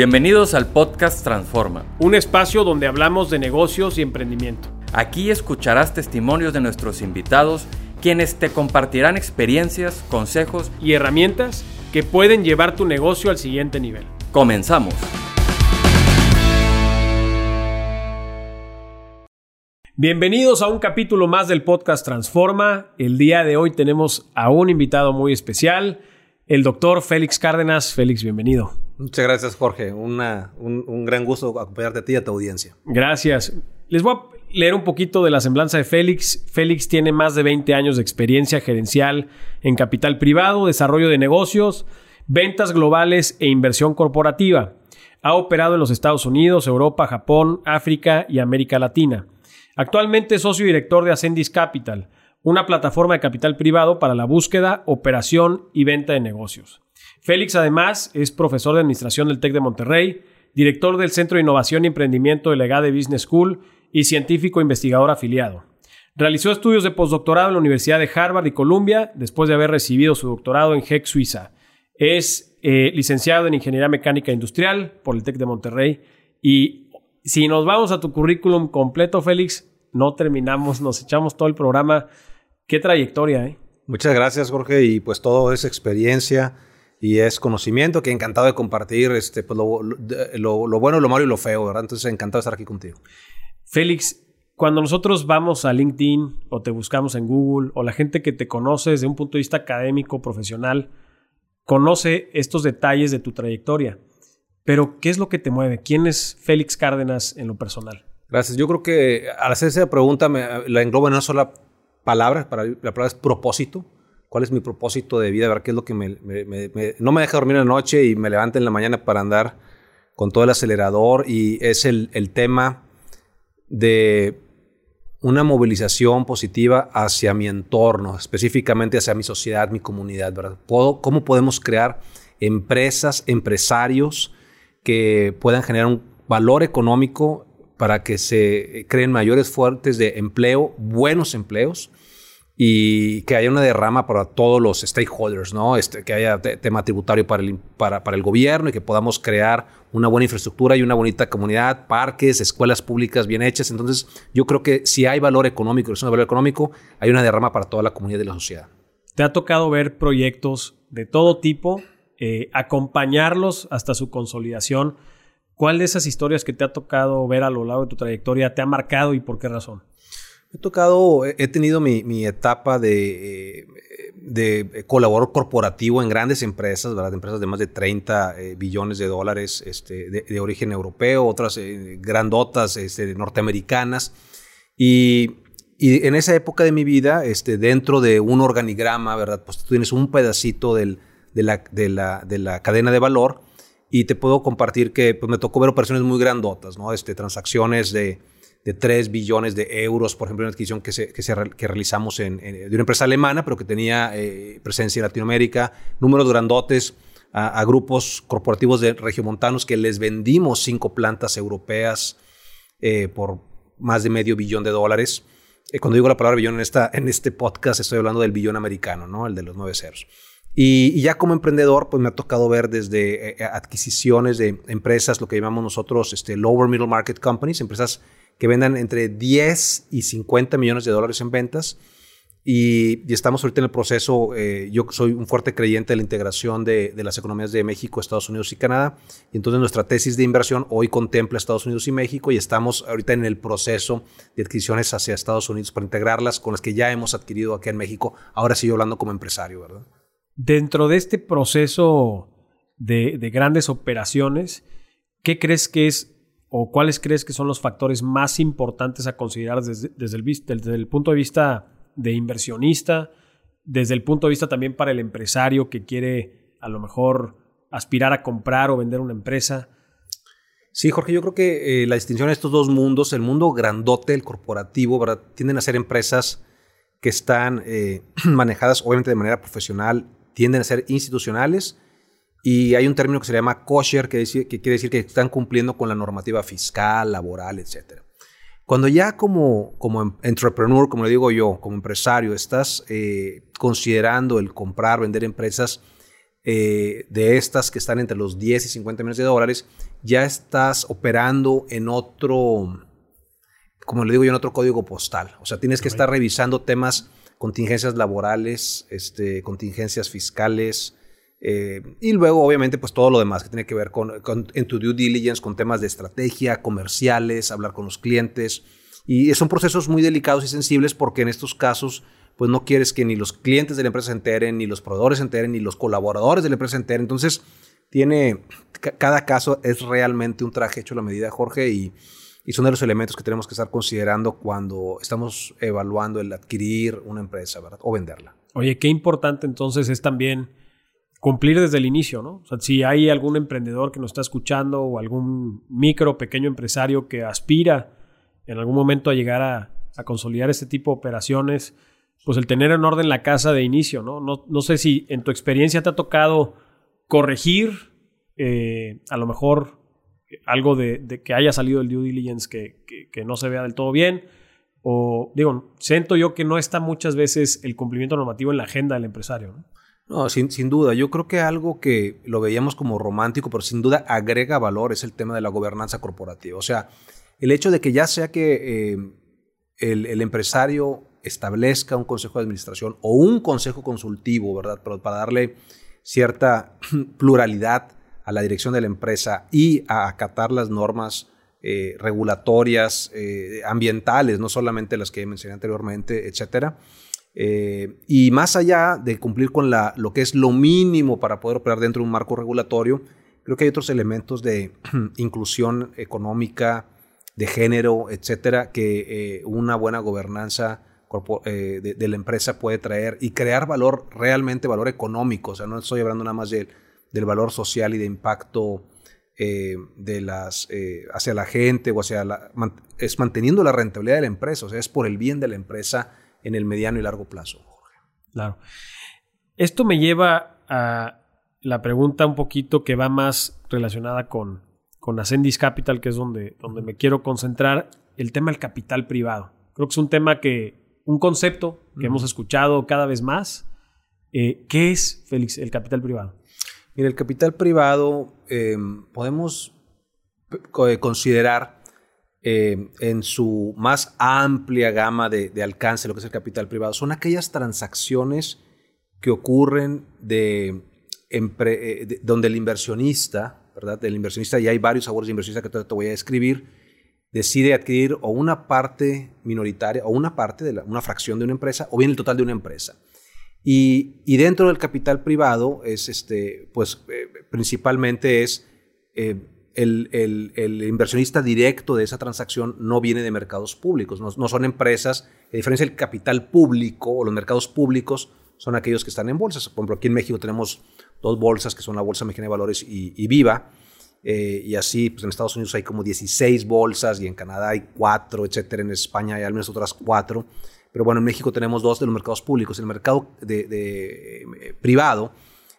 Bienvenidos al podcast Transforma. Un espacio donde hablamos de negocios y emprendimiento. Aquí escucharás testimonios de nuestros invitados, quienes te compartirán experiencias, consejos y herramientas que pueden llevar tu negocio al siguiente nivel. Comenzamos. Bienvenidos a un capítulo más del podcast Transforma. El día de hoy tenemos a un invitado muy especial, el doctor Félix Cárdenas. Félix, bienvenido. Muchas gracias, Jorge. un, un, gran gusto acompañarte a ti y a tu audiencia. Gracias. Les voy a leer un poquito de la semblanza de Félix. Félix tiene más de 20 años de experiencia gerencial en capital privado, desarrollo de negocios, ventas globales e inversión corporativa. Ha operado en los Estados Unidos, Europa, Japón, África y América Latina. Actualmente es socio director de Ascendis Capital, una plataforma de capital privado para la búsqueda, operación y venta de negocios. Félix además es profesor de Administración del TEC de Monterrey, director del Centro de Innovación y Emprendimiento de Legade Business School y científico investigador afiliado. Realizó estudios de postdoctorado en la Universidad de Harvard y Columbia después de haber recibido su doctorado en HEC Suiza. Es eh, licenciado en Ingeniería Mecánica Industrial por el TEC de Monterrey. Y si nos vamos a tu currículum completo, Félix, no terminamos, nos echamos todo el programa. Qué trayectoria, ¿eh? Muchas gracias, Jorge. Y pues todo es experiencia y es conocimiento que encantado de compartir este, pues, lo, lo, bueno, lo malo y lo feo, ¿verdad? Entonces, encantado de estar aquí contigo. Félix, cuando nosotros vamos a LinkedIn o te buscamos en Google o la gente que te conoce desde un punto de vista académico, profesional, conoce estos detalles de tu trayectoria. Pero, ¿qué es lo que te mueve? ¿Quién es Félix Cárdenas en lo personal? Gracias. Yo creo que al hacer esa pregunta me, la engloba en una sola palabra. Para, la palabra es propósito cuál es mi propósito de vida, ver qué es lo que me, no me deja dormir en la noche y me levanta en la mañana para andar con todo el acelerador y es el, tema de una movilización positiva hacia mi entorno, específicamente hacia mi sociedad, mi comunidad, ¿verdad? ¿Cómo podemos crear empresas, empresarios que puedan generar un valor económico para que se creen mayores fuertes de empleo, buenos empleos, y que haya una derrama para todos los stakeholders, ¿no? Este, que haya tema tributario para el, para, para el gobierno y que podamos crear una buena infraestructura y una bonita comunidad, parques, escuelas públicas bien hechas. Entonces, yo creo que si hay valor económico, es un valor económico, hay una derrama para toda la comunidad de la sociedad. ¿Te ha tocado ver proyectos de todo tipo, eh, acompañarlos hasta su consolidación? ¿Cuál de esas historias que te ha tocado ver a lo largo de tu trayectoria te ha marcado y por qué razón? He tocado, he tenido mi, etapa de, de, colaborador corporativo en grandes empresas, ¿verdad? empresas de más de 30 eh, billones de dólares este, de, origen europeo, otras eh, grandotas este, norteamericanas. Y, y, en esa época de mi vida, este, dentro de un organigrama, ¿verdad? Pues tú tienes un pedacito del, de, la, de, la, de la cadena de valor y te puedo compartir que pues, me tocó ver operaciones muy grandotas, ¿no? Este, transacciones de de 3 billones de euros, por ejemplo, una adquisición que, se, que, realizamos en, de una empresa alemana, pero que tenía eh, presencia en Latinoamérica, números grandotes a, grupos corporativos de regiomontanos que les vendimos cinco plantas europeas eh, por más de medio billón de dólares. Eh, cuando digo la palabra billón en, esta, en este podcast, estoy hablando del billón americano, ¿no? el de los nueve ceros. Y, ya como emprendedor, pues me ha tocado ver desde adquisiciones de empresas, lo que llamamos nosotros este, lower middle market companies, empresas que vendan entre 10 y 50 millones de dólares en ventas. Y, estamos ahorita en el proceso, eh, yo soy un fuerte creyente de la integración de, las economías de México, Estados Unidos y Canadá. Y entonces nuestra tesis de inversión hoy contempla Estados Unidos y México y estamos ahorita en el proceso de adquisiciones hacia Estados Unidos para integrarlas con las que ya hemos adquirido aquí en México. Ahora sigo hablando como empresario, ¿verdad? Dentro de este proceso de, de grandes operaciones, ¿qué crees que es o cuáles crees que son los factores más importantes a considerar desde, el, desde el punto de vista de inversionista, desde el punto de vista también para el empresario que quiere a lo mejor aspirar a comprar o vender una empresa? Sí, Jorge, yo creo que eh, la distinción de estos dos mundos, el mundo grandote, el corporativo, ¿verdad? tienden a ser empresas que están eh, manejadas obviamente de manera profesional, tienden a ser institucionales y hay un término que se llama kosher, que, que quiere decir que están cumpliendo con la normativa fiscal, laboral, etc. Cuando ya como, como entrepreneur, como le digo yo, como empresario, estás eh, considerando el comprar, vender empresas, eh, de estas que están entre los 10 y 50 millones de dólares, ya estás operando en otro, como le digo yo, en otro código postal. O sea, tienes que estar revisando temas, contingencias laborales, este, contingencias fiscales, eh, y luego, obviamente, pues todo lo demás que tiene que ver con, en tu due diligence, con temas de estrategia, comerciales, hablar con los clientes. Y son procesos muy delicados y sensibles porque en estos casos, pues no quieres que ni los clientes de la empresa se enteren, ni los proveedores se enteren, ni los colaboradores de la empresa se enteren. Entonces, tiene, cada caso es realmente un traje hecho a la medida, Jorge, y, y son de los elementos que tenemos que estar considerando cuando estamos evaluando el adquirir una empresa, ¿verdad? O venderla. Oye, qué importante entonces es también cumplir desde el inicio, ¿no? O sea, si hay algún emprendedor que nos está escuchando o algún micro, pequeño empresario que aspira en algún momento a llegar a, consolidar este tipo de operaciones, pues el tener en orden la casa de inicio, ¿no? No, sé si en tu experiencia te ha tocado corregir eh, a lo mejor algo de, que haya salido del due diligence que, que, no se vea del todo bien. O digo, siento yo que no está muchas veces el cumplimiento normativo en la agenda del empresario. ¿no? No, sin, duda. Yo creo que algo que lo veíamos como romántico, pero sin duda agrega valor es el tema de la gobernanza corporativa. O sea, el hecho de que ya sea que eh, el, empresario establezca un consejo de administración o un consejo consultivo, ¿verdad? Pero para darle cierta pluralidad a la dirección de la empresa y a acatar las normas eh, regulatorias, eh, ambientales, no solamente las que mencioné anteriormente, etcétera eh, y más allá de cumplir con la, lo que es lo mínimo para poder operar dentro de un marco regulatorio, creo que hay otros elementos de inclusión económica, de género, etcétera, que eh, una buena gobernanza eh, de, la empresa puede traer y crear valor, realmente valor económico. O sea, no estoy hablando nada más del valor social y de impacto de las, hacia la gente o hacia la. es manteniendo la rentabilidad de la empresa, o sea, es por el bien de la empresa en el mediano y largo plazo, Jorge. Claro. Esto me lleva a la pregunta un poquito que va más relacionada con, con Ascendis Capital, que es donde, donde me quiero concentrar, el tema del capital privado. Creo que es un tema que, un concepto que hemos escuchado cada vez más. Eh, ¿Qué es, Félix, el capital privado? Mira, el capital privado eh, podemos considerar eh, en su más amplia gama de, alcance, lo que es el capital privado, son aquellas transacciones que ocurren de, eh, donde el inversionista, ¿verdad? El inversionista, y hay varios sabores de inversionista que te, te voy a describir, decide adquirir o una parte minoritaria o una parte de una fracción de una empresa o bien el total de una empresa. Y, dentro del capital privado es este, pues eh, principalmente es el, inversionista directo de esa transacción no viene de mercados públicos, no, son empresas, a diferencia del capital público o los mercados públicos son aquellos que están en bolsas. Por ejemplo, aquí en México tenemos dos bolsas que son la Bolsa Mexicana de Valores y, Viva. Eh, y así, pues en Estados Unidos hay como 16 bolsas y en Canadá hay cuatro, etcétera. En España hay al menos otras cuatro. Pero bueno, en México tenemos dos de los mercados públicos. El mercado de, eh, privado,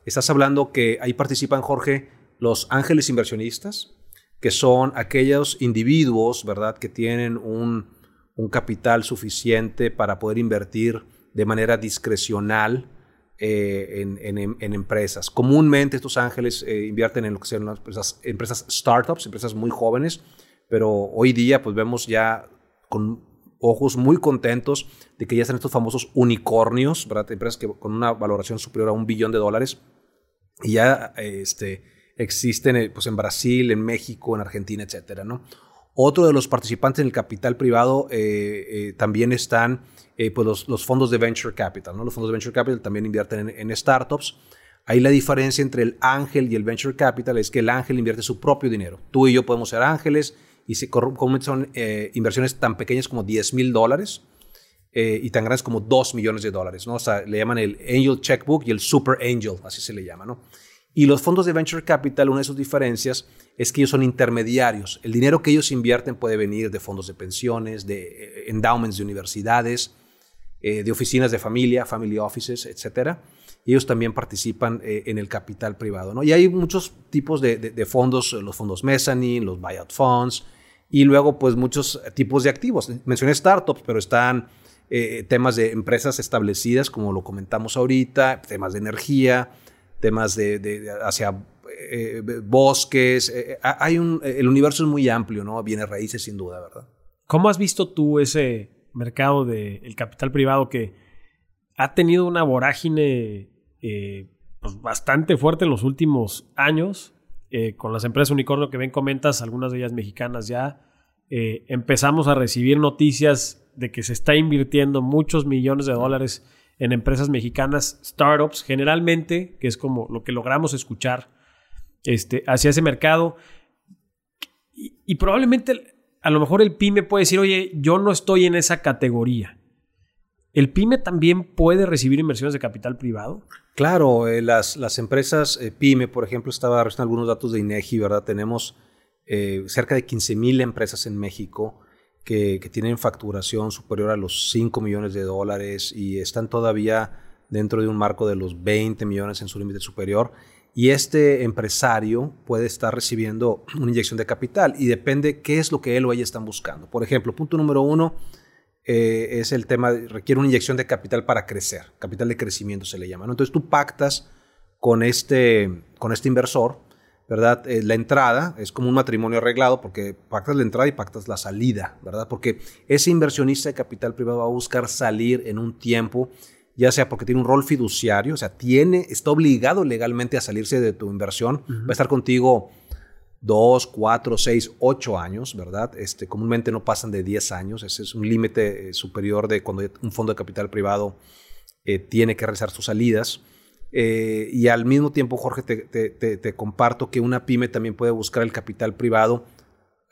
estás hablando que ahí participan, Jorge, los ángeles inversionistas, que son aquellos individuos, ¿verdad?, que tienen un, capital suficiente para poder invertir de manera discrecional eh, en, empresas. Comúnmente estos ángeles eh, invierten en lo que sean las empresas, empresas startups, empresas muy jóvenes, pero hoy día pues vemos ya con ojos muy contentos de que ya están estos famosos unicornios, ¿verdad? Empresas que con una valoración superior a un billón de dólares y ya este, existen eh, pues, en Brasil, en México, en Argentina, etcétera, ¿no? Otro de los participantes en el capital privado eh, eh, también están pues los, fondos de venture capital. ¿no? Los fondos de venture capital también invierten en, startups. Ahí la diferencia entre el ángel y el venture capital es que el ángel invierte su propio dinero. Tú y yo podemos ser ángeles y se, son inversiones tan pequeñas como 10 mil dólares y tan grandes como 2 millones de dólares. ¿no? O sea, le llaman el angel checkbook y el super angel, así se le llama. ¿no? Y los fondos de venture capital, una de sus diferencias es que ellos son intermediarios. El dinero que ellos invierten puede venir de fondos de pensiones, de eh, endowments de universidades, eh, de oficinas de familia, family offices, etc. Ellos también participan eh, en el capital privado. ¿no? Y hay muchos tipos de, fondos, los fondos mezzanine, los buyout funds, y luego pues muchos tipos de activos. Mencioné startups, pero están temas de empresas establecidas, como lo comentamos ahorita, temas de energía, temas de, hacia eh, bosques. Eh, hay un, el universo es muy amplio, ¿no? Viene raíces sin duda, ¿verdad? ¿Cómo has visto tú ese mercado del capital privado que ha tenido una vorágine pues, bastante fuerte en los últimos años? con las empresas unicornio que ven comentas, algunas de ellas mexicanas ya, empezamos a recibir noticias de que se está invirtiendo muchos millones de dólares en empresas mexicanas, startups, generalmente, que es como lo que logramos escuchar este, hacia ese mercado. Y, probablemente a lo mejor el pyme puede decir, oye, yo no estoy en esa categoría. ¿El pyme también puede recibir inversiones de capital privado? Claro, eh, las, las, empresas eh, pyme, por ejemplo, estaba revisando algunos datos de INEGI, ¿verdad? Tenemos eh, cerca de 15 mil empresas en México que, tienen facturación superior a los 5 millones de dólares y están todavía dentro de un marco de los 20 millones en su límite superior. Y este empresario puede estar recibiendo una inyección de capital y depende qué es lo que él o ella están buscando. Por ejemplo, punto número uno eh, es el tema, requiere una inyección de capital para crecer, capital de crecimiento se le llama. Entonces tú pactas con este, con este inversor ¿verdad? Eh, la entrada es como un matrimonio arreglado porque pactas la entrada y pactas la salida, ¿verdad? Porque ese inversionista de capital privado va a buscar salir en un tiempo, ya sea porque tiene un rol fiduciario, o sea, tiene, está obligado legalmente a salirse de tu inversión, va a estar contigo dos, cuatro, seis, ocho años, ¿verdad? Este, comúnmente no pasan de 10 años, ese es un límite eh, superior de cuando un fondo de capital privado eh, tiene que realizar sus salidas. Eh, y al mismo tiempo, Jorge, te, comparto que una pyme también puede buscar el capital privado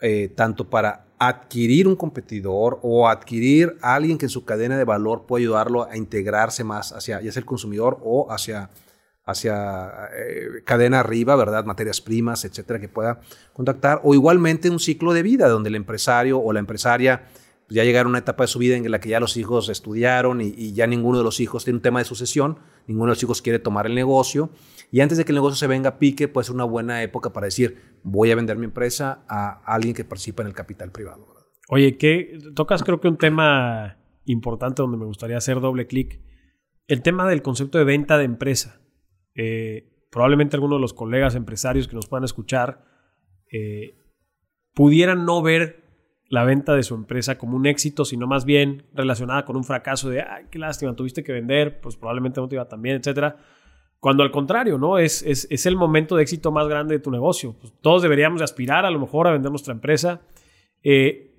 eh, tanto para adquirir un competidor o adquirir a alguien que en su cadena de valor puede ayudarlo a integrarse más hacia el consumidor o hacia, hacia eh, cadena arriba, ¿verdad? Materias primas, etcétera, que pueda contactar. O igualmente un ciclo de vida donde el empresario o la empresaria pues, ya llegaron a una etapa de su vida en la que ya los hijos estudiaron y, ya ninguno de los hijos tiene un tema de sucesión, ninguno de los hijos quiere tomar el negocio. Y antes de que el negocio se venga a pique, puede ser una buena época para decir, voy a vender mi empresa a alguien que participa en el capital privado. Oye, que tocas creo que un tema importante donde me gustaría hacer doble clic. El tema del concepto de venta de empresa. Eh, probablemente algunos de los colegas empresarios que nos puedan escuchar eh, pudieran no ver la venta de su empresa como un éxito, sino más bien relacionada con un fracaso de, ay, qué lástima, tuviste que vender, pues probablemente no te iba tan bien, etcétera. Cuando al contrario, ¿no? Es, es, el momento de éxito más grande de tu negocio. Pues, todos deberíamos de aspirar a lo mejor a vender nuestra empresa, eh,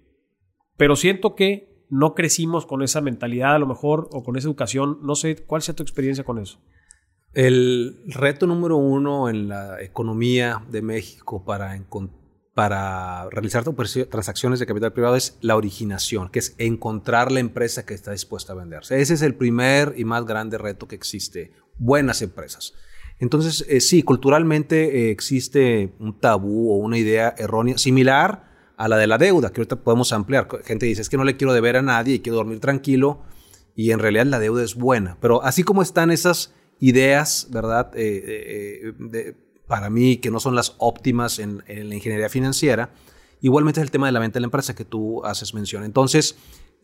pero siento que no crecimos con esa mentalidad a lo mejor o con esa educación. No sé, ¿cuál sea tu experiencia con eso? El reto número uno en la economía de México para encontrar para realizar transacciones de capital privado es la originación, que es encontrar la empresa que está dispuesta a venderse. Ese es el primer y más grande reto que existe. Buenas empresas. Entonces, eh, sí, culturalmente eh, existe un tabú o una idea errónea similar a la de la deuda, que ahorita podemos ampliar. Gente dice, es que no le quiero deber a nadie y quiero dormir tranquilo, y en realidad la deuda es buena. Pero así como están esas ideas, ¿verdad? Eh, para mí que no son las óptimas en, la ingeniería financiera. Igualmente es el tema de la venta de la empresa que tú haces mención. Entonces,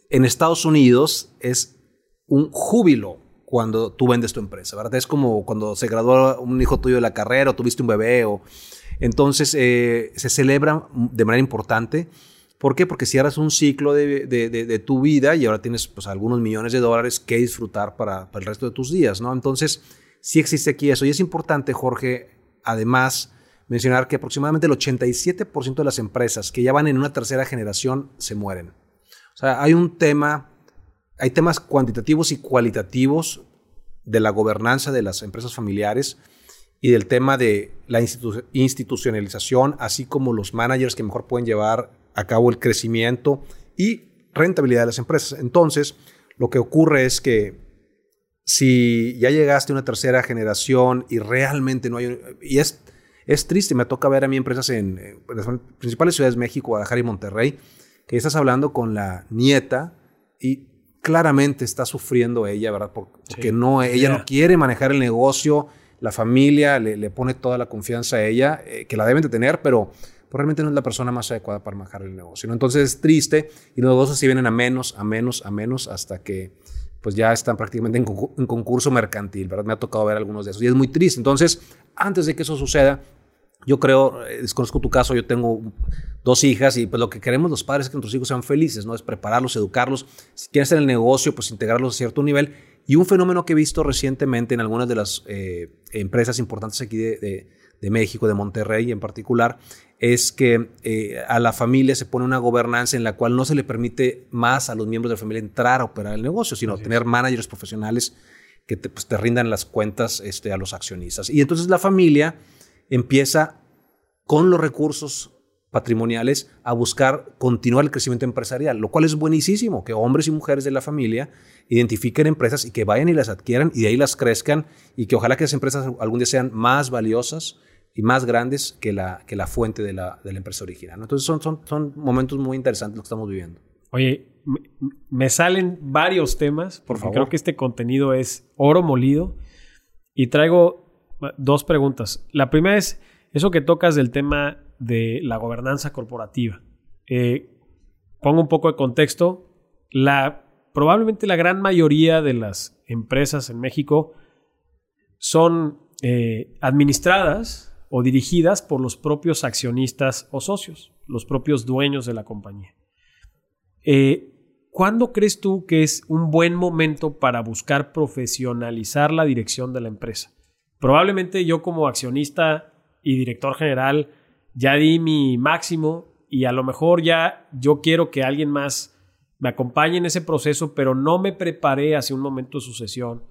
en Estados Unidos es un júbilo cuando tú vendes tu empresa, ¿verdad? Es como cuando se graduó un hijo tuyo de la carrera o tuviste un bebé. O... Entonces, eh, se celebra de manera importante. ¿Por qué? Porque cierras un ciclo de, tu vida y ahora tienes pues, algunos millones de dólares que disfrutar para, para el resto de tus días, ¿no? Entonces, sí existe aquí eso. Y es importante, Jorge, además mencionar que aproximadamente el 87% de las empresas que ya van en una tercera generación se mueren. O sea, hay un tema, hay temas cuantitativos y cualitativos de la gobernanza de las empresas familiares y del tema de la institucionalización, así como los managers que mejor pueden llevar a cabo el crecimiento y rentabilidad de las empresas. Entonces, lo que ocurre es que si ya llegaste a una tercera generación y realmente no hay... Y es, es triste, me toca ver a mí empresas en, las principales ciudades de México, Guadalajara y Monterrey, que estás hablando con la nieta y claramente está sufriendo ella, ¿verdad? Porque no, ella no quiere manejar el negocio, la familia le, pone toda la confianza a ella, eh, que la deben de tener, pero realmente no es la persona más adecuada para manejar el negocio. Entonces es triste y los negocios sí vienen a menos, a menos, a menos, hasta que pues ya están prácticamente en, concurso mercantil, ¿verdad? Me ha tocado ver algunos de esos y es muy triste. Entonces, antes de que eso suceda, yo creo, eh, desconozco tu caso, yo tengo dos hijas y pues lo que queremos los padres es que nuestros hijos sean felices, ¿no? Es prepararlos, educarlos. Si quieren hacer el negocio, pues integrarlos a cierto nivel. Y un fenómeno que he visto recientemente en algunas de las eh, empresas importantes aquí de, de, México, de Monterrey en particular, es que eh, a la familia se pone una gobernanza en la cual no se le permite más a los miembros de la familia entrar a operar el negocio, sino tener managers profesionales que te, pues, te, rindan las cuentas este, a los accionistas. Y entonces la familia empieza con los recursos patrimoniales a buscar continuar el crecimiento empresarial, lo cual es buenísimo, que hombres y mujeres de la familia identifiquen empresas y que vayan y las adquieran y de ahí las crezcan y que ojalá que esas empresas algún día sean más valiosas y más grandes que la, que la fuente de la, de la empresa original. Entonces son, son, son momentos muy interesantes los que estamos viviendo. Oye, me salen varios temas, por favor. Creo que este contenido es oro molido y traigo dos preguntas. La primera es eso que tocas del tema de la gobernanza corporativa. Eh, pongo un poco de contexto. La, probablemente la gran mayoría de las empresas en México son eh, administradas o dirigidas por los propios accionistas o socios, los propios dueños de la compañía. Eh, ¿Cuándo crees tú que es un buen momento para buscar profesionalizar la dirección de la empresa? Probablemente yo como accionista y director general ya di mi máximo y a lo mejor ya yo quiero que alguien más me acompañe en ese proceso, pero no me preparé hacia un momento de sucesión,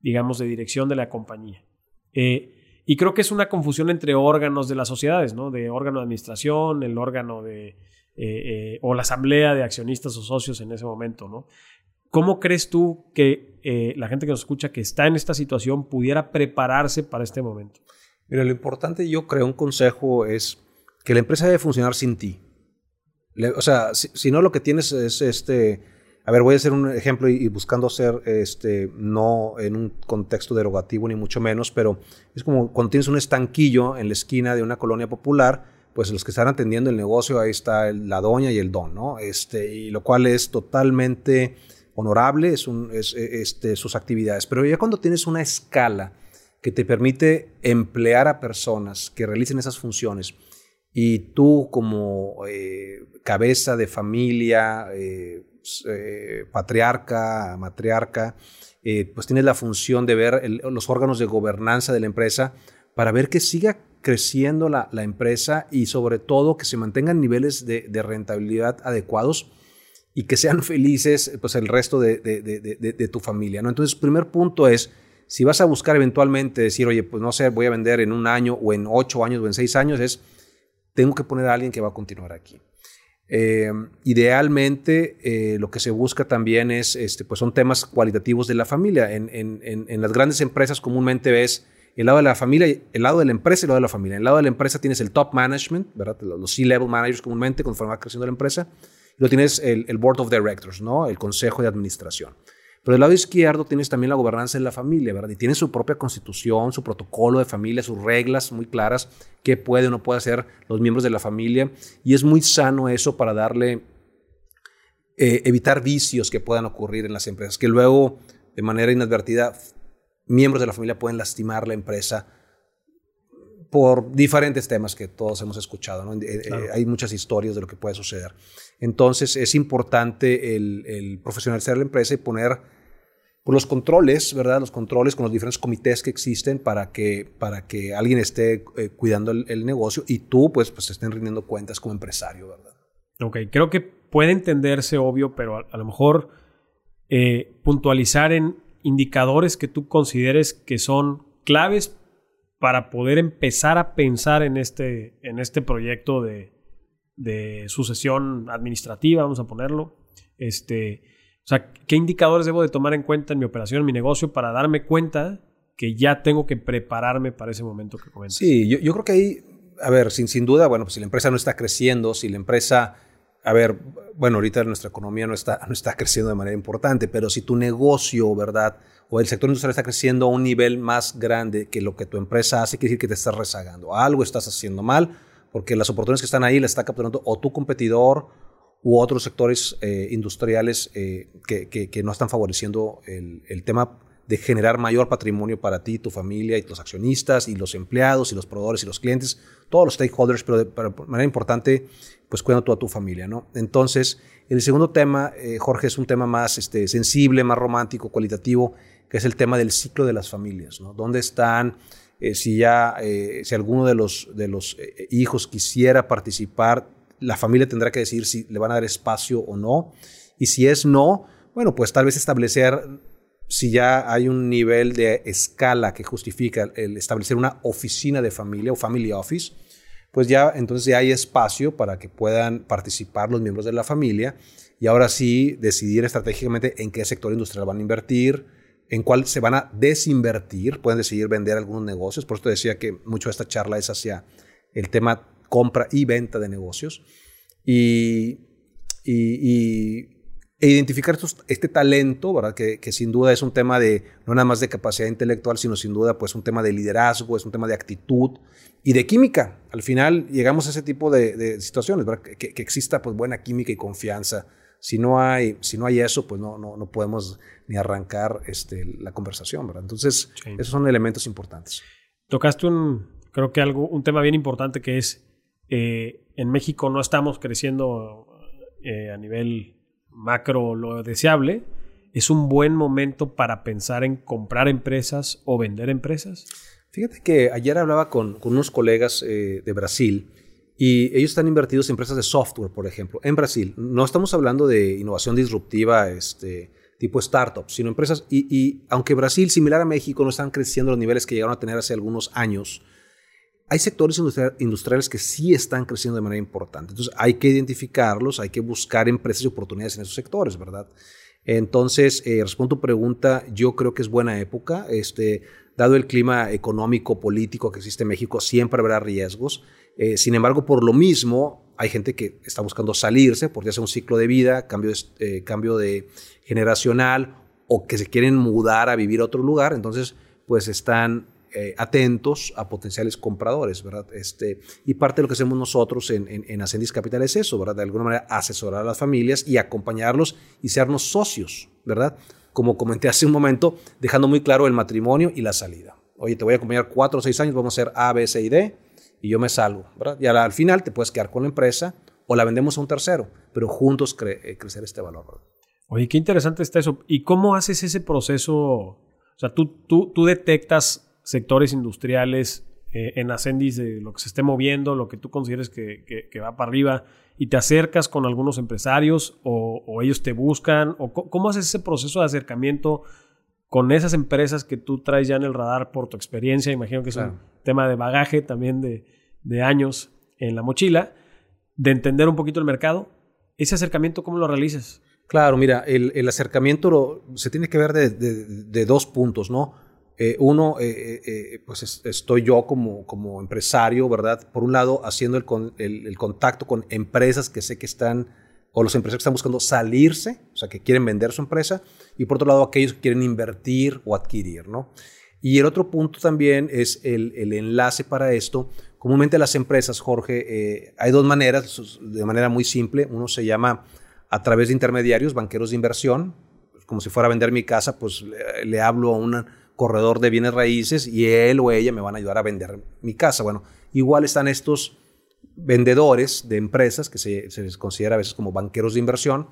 digamos, de dirección de la compañía. Eh, y creo que es una confusión entre órganos de las sociedades, ¿no? De órgano de administración, el órgano de... Eh, eh, o la asamblea de accionistas o socios en ese momento, ¿no? ¿Cómo crees tú que la gente que nos escucha que está en esta situación pudiera prepararse para este momento? Mira, lo importante yo creo, un consejo es que la empresa debe funcionar sin ti. o sea, si, si, no lo que tienes es este a ver, voy a hacer un ejemplo y, buscando ser, este, no en un contexto derogativo ni mucho menos, pero es como cuando tienes un estanquillo en la esquina de una colonia popular, pues los que están atendiendo el negocio, ahí está la doña y el don, ¿no? Este, y lo cual es totalmente honorable, es, un, es este, sus actividades. Pero ya cuando tienes una escala que te permite emplear a personas que realicen esas funciones, y tú como eh, cabeza de familia, eh, eh, patriarca, matriarca, eh, pues tienes la función de ver los órganos de gobernanza de la empresa para ver que siga creciendo la, empresa y sobre todo que se mantengan niveles de, rentabilidad adecuados y que sean felices pues, el resto de, tu familia. ¿no? Entonces, primer punto es, si vas a buscar eventualmente decir, oye, pues no sé, voy a vender en un año o en ocho años o en seis años, es, tengo que poner a alguien que va a continuar aquí. Eh, idealmente, eh, lo que se busca también es, este, pues son temas cualitativos de la familia. En, en, en, las grandes empresas comúnmente ves el lado de la familia, el lado de la empresa y el lado de la familia. En el lado de la empresa tienes el top management, ¿verdad? los C-level managers comúnmente, conforme va creciendo la empresa. Y lo tienes el, el, board of directors, ¿no? el consejo de administración. Pero del lado izquierdo tienes también la gobernanza de la familia, ¿verdad? Y tiene su propia constitución, su protocolo de familia, sus reglas muy claras, qué puede o no puede hacer los miembros de la familia. Y es muy sano eso para darle, eh, evitar vicios que puedan ocurrir en las empresas, que luego, de manera inadvertida, miembros de la familia pueden lastimar la empresa por diferentes temas que todos hemos escuchado. Eh, eh, hay muchas historias de lo que puede suceder. Entonces es importante el, el profesionalizar la empresa y poner por los controles, ¿verdad? Los controles con los diferentes comités que existen para que, para que alguien esté eh, cuidando el, negocio y tú, pues, pues, estén rindiendo cuentas como empresario, ¿verdad? Ok, creo que puede entenderse obvio, pero a, lo mejor eh, puntualizar en indicadores que tú consideres que son claves para poder empezar a pensar en este, en este proyecto de, de sucesión administrativa, vamos a ponerlo. Este, o sea, ¿qué indicadores debo de tomar en cuenta en mi operación, en mi negocio, para darme cuenta que ya tengo que prepararme para ese momento que comentas? Sí, yo, creo que ahí, a ver, sin, sin duda, bueno, pues si la empresa no está creciendo, si la empresa, a ver, bueno, ahorita nuestra economía no está, no está creciendo de manera importante, pero si tu negocio, ¿verdad? O el sector industrial está creciendo a un nivel más grande que lo que tu empresa hace, quiere decir que te estás rezagando. Algo estás haciendo mal, porque las oportunidades que están ahí las está capturando o tu competidor u otros sectores eh, industriales eh, que, que, no están favoreciendo el, el, tema de generar mayor patrimonio para ti, tu familia y los accionistas y los empleados y los proveedores y los clientes, todos los stakeholders, pero de, manera importante, pues cuidando toda tu familia, ¿no? Entonces, el segundo tema, eh, Jorge, es un tema más este, sensible, más romántico, cualitativo, que es el tema del ciclo de las familias, ¿no? ¿Dónde están? si ya, si alguno de los, de los hijos quisiera participar la familia tendrá que decidir si le van a dar espacio o no. Y si es no, bueno, pues tal vez establecer si ya hay un nivel de escala que justifica el establecer una oficina de familia o family office, pues ya entonces ya hay espacio para que puedan participar los miembros de la familia y ahora sí decidir estratégicamente en qué sector industrial van a invertir, en cuál se van a desinvertir, pueden decidir vender algunos negocios, por eso decía que mucho de esta charla es hacia el tema compra y venta de negocios. Y, y, e identificar este talento, ¿verdad? Que, que, sin duda es un tema de, no nada más de capacidad intelectual, sino sin duda pues un tema de liderazgo, es un tema de actitud y de química. Al final llegamos a ese tipo de, de situaciones, ¿verdad? Que, que, exista pues buena química y confianza. Si no hay, si no hay eso, pues no, no, no podemos ni arrancar este, la conversación, ¿verdad? Entonces, esos son elementos importantes. Tocaste un, creo que algo, un tema bien importante que es eh, en México no estamos creciendo eh, a nivel macro lo deseable. ¿Es un buen momento para pensar en comprar empresas o vender empresas? Fíjate que ayer hablaba con, unos colegas eh, de Brasil y ellos están invertidos en empresas de software, por ejemplo, en Brasil. No estamos hablando de innovación disruptiva este, tipo startups, sino empresas. Y, y aunque Brasil, similar a México, no están creciendo los niveles que llegaron a tener hace algunos años, hay sectores industriales que sí están creciendo de manera importante. Entonces hay que identificarlos, hay que buscar empresas y oportunidades en esos sectores, ¿verdad? Entonces, eh, respondo a tu pregunta, yo creo que es buena época. Este, dado el clima económico, político que existe en México, siempre habrá riesgos. Eh, sin embargo, por lo mismo, hay gente que está buscando salirse porque hace un ciclo de vida, cambio eh, cambio de generacional o que se quieren mudar a vivir a otro lugar. Entonces, pues están eh, atentos a potenciales compradores, ¿verdad? Este, y parte de lo que hacemos nosotros en, en, Ascendis Capital es eso, ¿verdad? De alguna manera asesorar a las familias y acompañarlos y sernos socios, ¿verdad? Como comenté hace un momento, dejando muy claro el matrimonio y la salida. Oye, te voy a acompañar cuatro o seis años, vamos a hacer A, B, C y D y yo me salgo, ¿verdad? Y al, final te puedes quedar con la empresa o la vendemos a un tercero, pero juntos eh, crecer este valor, ¿verdad? Oye, qué interesante está eso. ¿Y cómo haces ese proceso? O sea, tú, tú, tú detectas sectores industriales eh, en Ascendis de lo que se esté moviendo, lo que tú consideres que, va para arriba y te acercas con algunos empresarios o, ellos te buscan? O ¿Cómo haces ese proceso de acercamiento con esas empresas que tú traes ya en el radar por tu experiencia? Imagino que es un tema de bagaje también de, años en la mochila, de entender un poquito el mercado. ¿Ese acercamiento cómo lo realizas? Claro, mira, el, acercamiento se tiene que ver de, de dos puntos, ¿no? Eh, uno, eh, eh, pues estoy yo como, como empresario, ¿verdad? Por un lado, haciendo el, el, contacto con empresas que sé que están, o los empresarios que están buscando salirse, o sea, que quieren vender su empresa, y por otro lado, aquellos que quieren invertir o adquirir, ¿no? Y el otro punto también es el, el enlace para esto. Comúnmente las empresas, Jorge, hay dos maneras, de manera muy simple. Uno se llama a través de intermediarios, banqueros de inversión, como si fuera a vender mi casa, pues le, le hablo a una corredor de bienes raíces y él o ella me van a ayudar a vender mi casa. Bueno, igual están estos vendedores de empresas que se, les considera a veces como banqueros de inversión.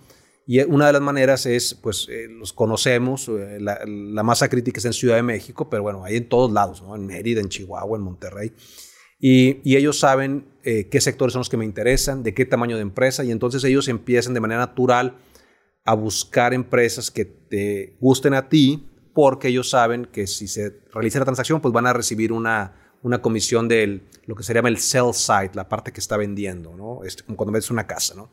Y una de las maneras es, pues, eh, los conocemos, eh, la, masa crítica es en Ciudad de México, pero bueno, hay en todos lados, ¿no? en Mérida, en Chihuahua, en Monterrey. Y, ellos saben eh, qué sectores son los que me interesan, de qué tamaño de empresa, y entonces ellos empiezan de manera natural a buscar empresas que te gusten a ti, porque ellos saben que si se realiza la transacción, pues van a recibir una, una comisión de lo que se llama el sell side, la parte que está vendiendo, ¿no? Este, como cuando vendes una casa, ¿no?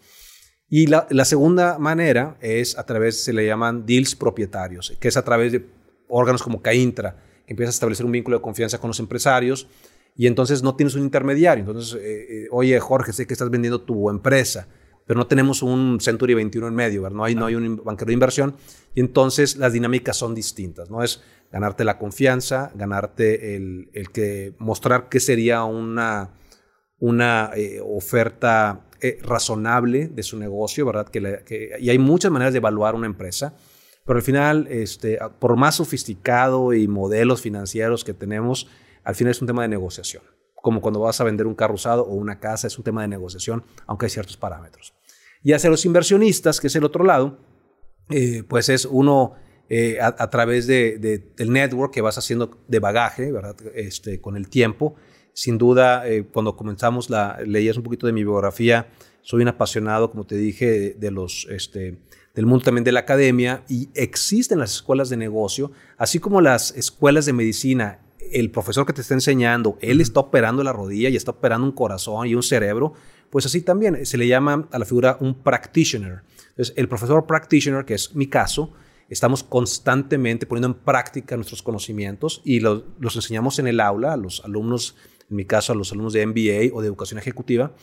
Y la, la, segunda manera es a través, se le llaman deals propietarios, que es a través de órganos como Caintra, que empieza a establecer un vínculo de confianza con los empresarios y entonces no tienes un intermediario. Entonces, eh, eh, oye, Jorge, sé que estás vendiendo tu empresa pero no tenemos un Century 21 en medio, No hay, no hay un banquero de inversión y entonces las dinámicas son distintas, ¿no? Es ganarte la confianza, ganarte el, que mostrar qué sería una, una eh, oferta eh, razonable de su negocio, ¿verdad? Que, y hay muchas maneras de evaluar una empresa, pero al final, este, por más sofisticado y modelos financieros que tenemos, al final es un tema de negociación. Como cuando vas a vender un carro usado o una casa, es un tema de negociación, aunque hay ciertos parámetros. Y hacia los inversionistas, que es el otro lado, eh, pues es uno eh, a, través de, del network que vas haciendo de bagaje, ¿verdad? Este, con el tiempo. Sin duda, eh, cuando comenzamos, la, leías un poquito de mi biografía, soy un apasionado, como te dije, de, los, este, del mundo también de la academia y existen las escuelas de negocio, así como las escuelas de medicina. El profesor que te está enseñando, él está operando la rodilla y está operando un corazón y un cerebro, pues así también se le llama a la figura un practitioner. Entonces, el profesor practitioner, que es mi caso, estamos constantemente poniendo en práctica nuestros conocimientos y los, enseñamos en el aula a los alumnos, en mi caso a los alumnos de MBA o de educación ejecutiva.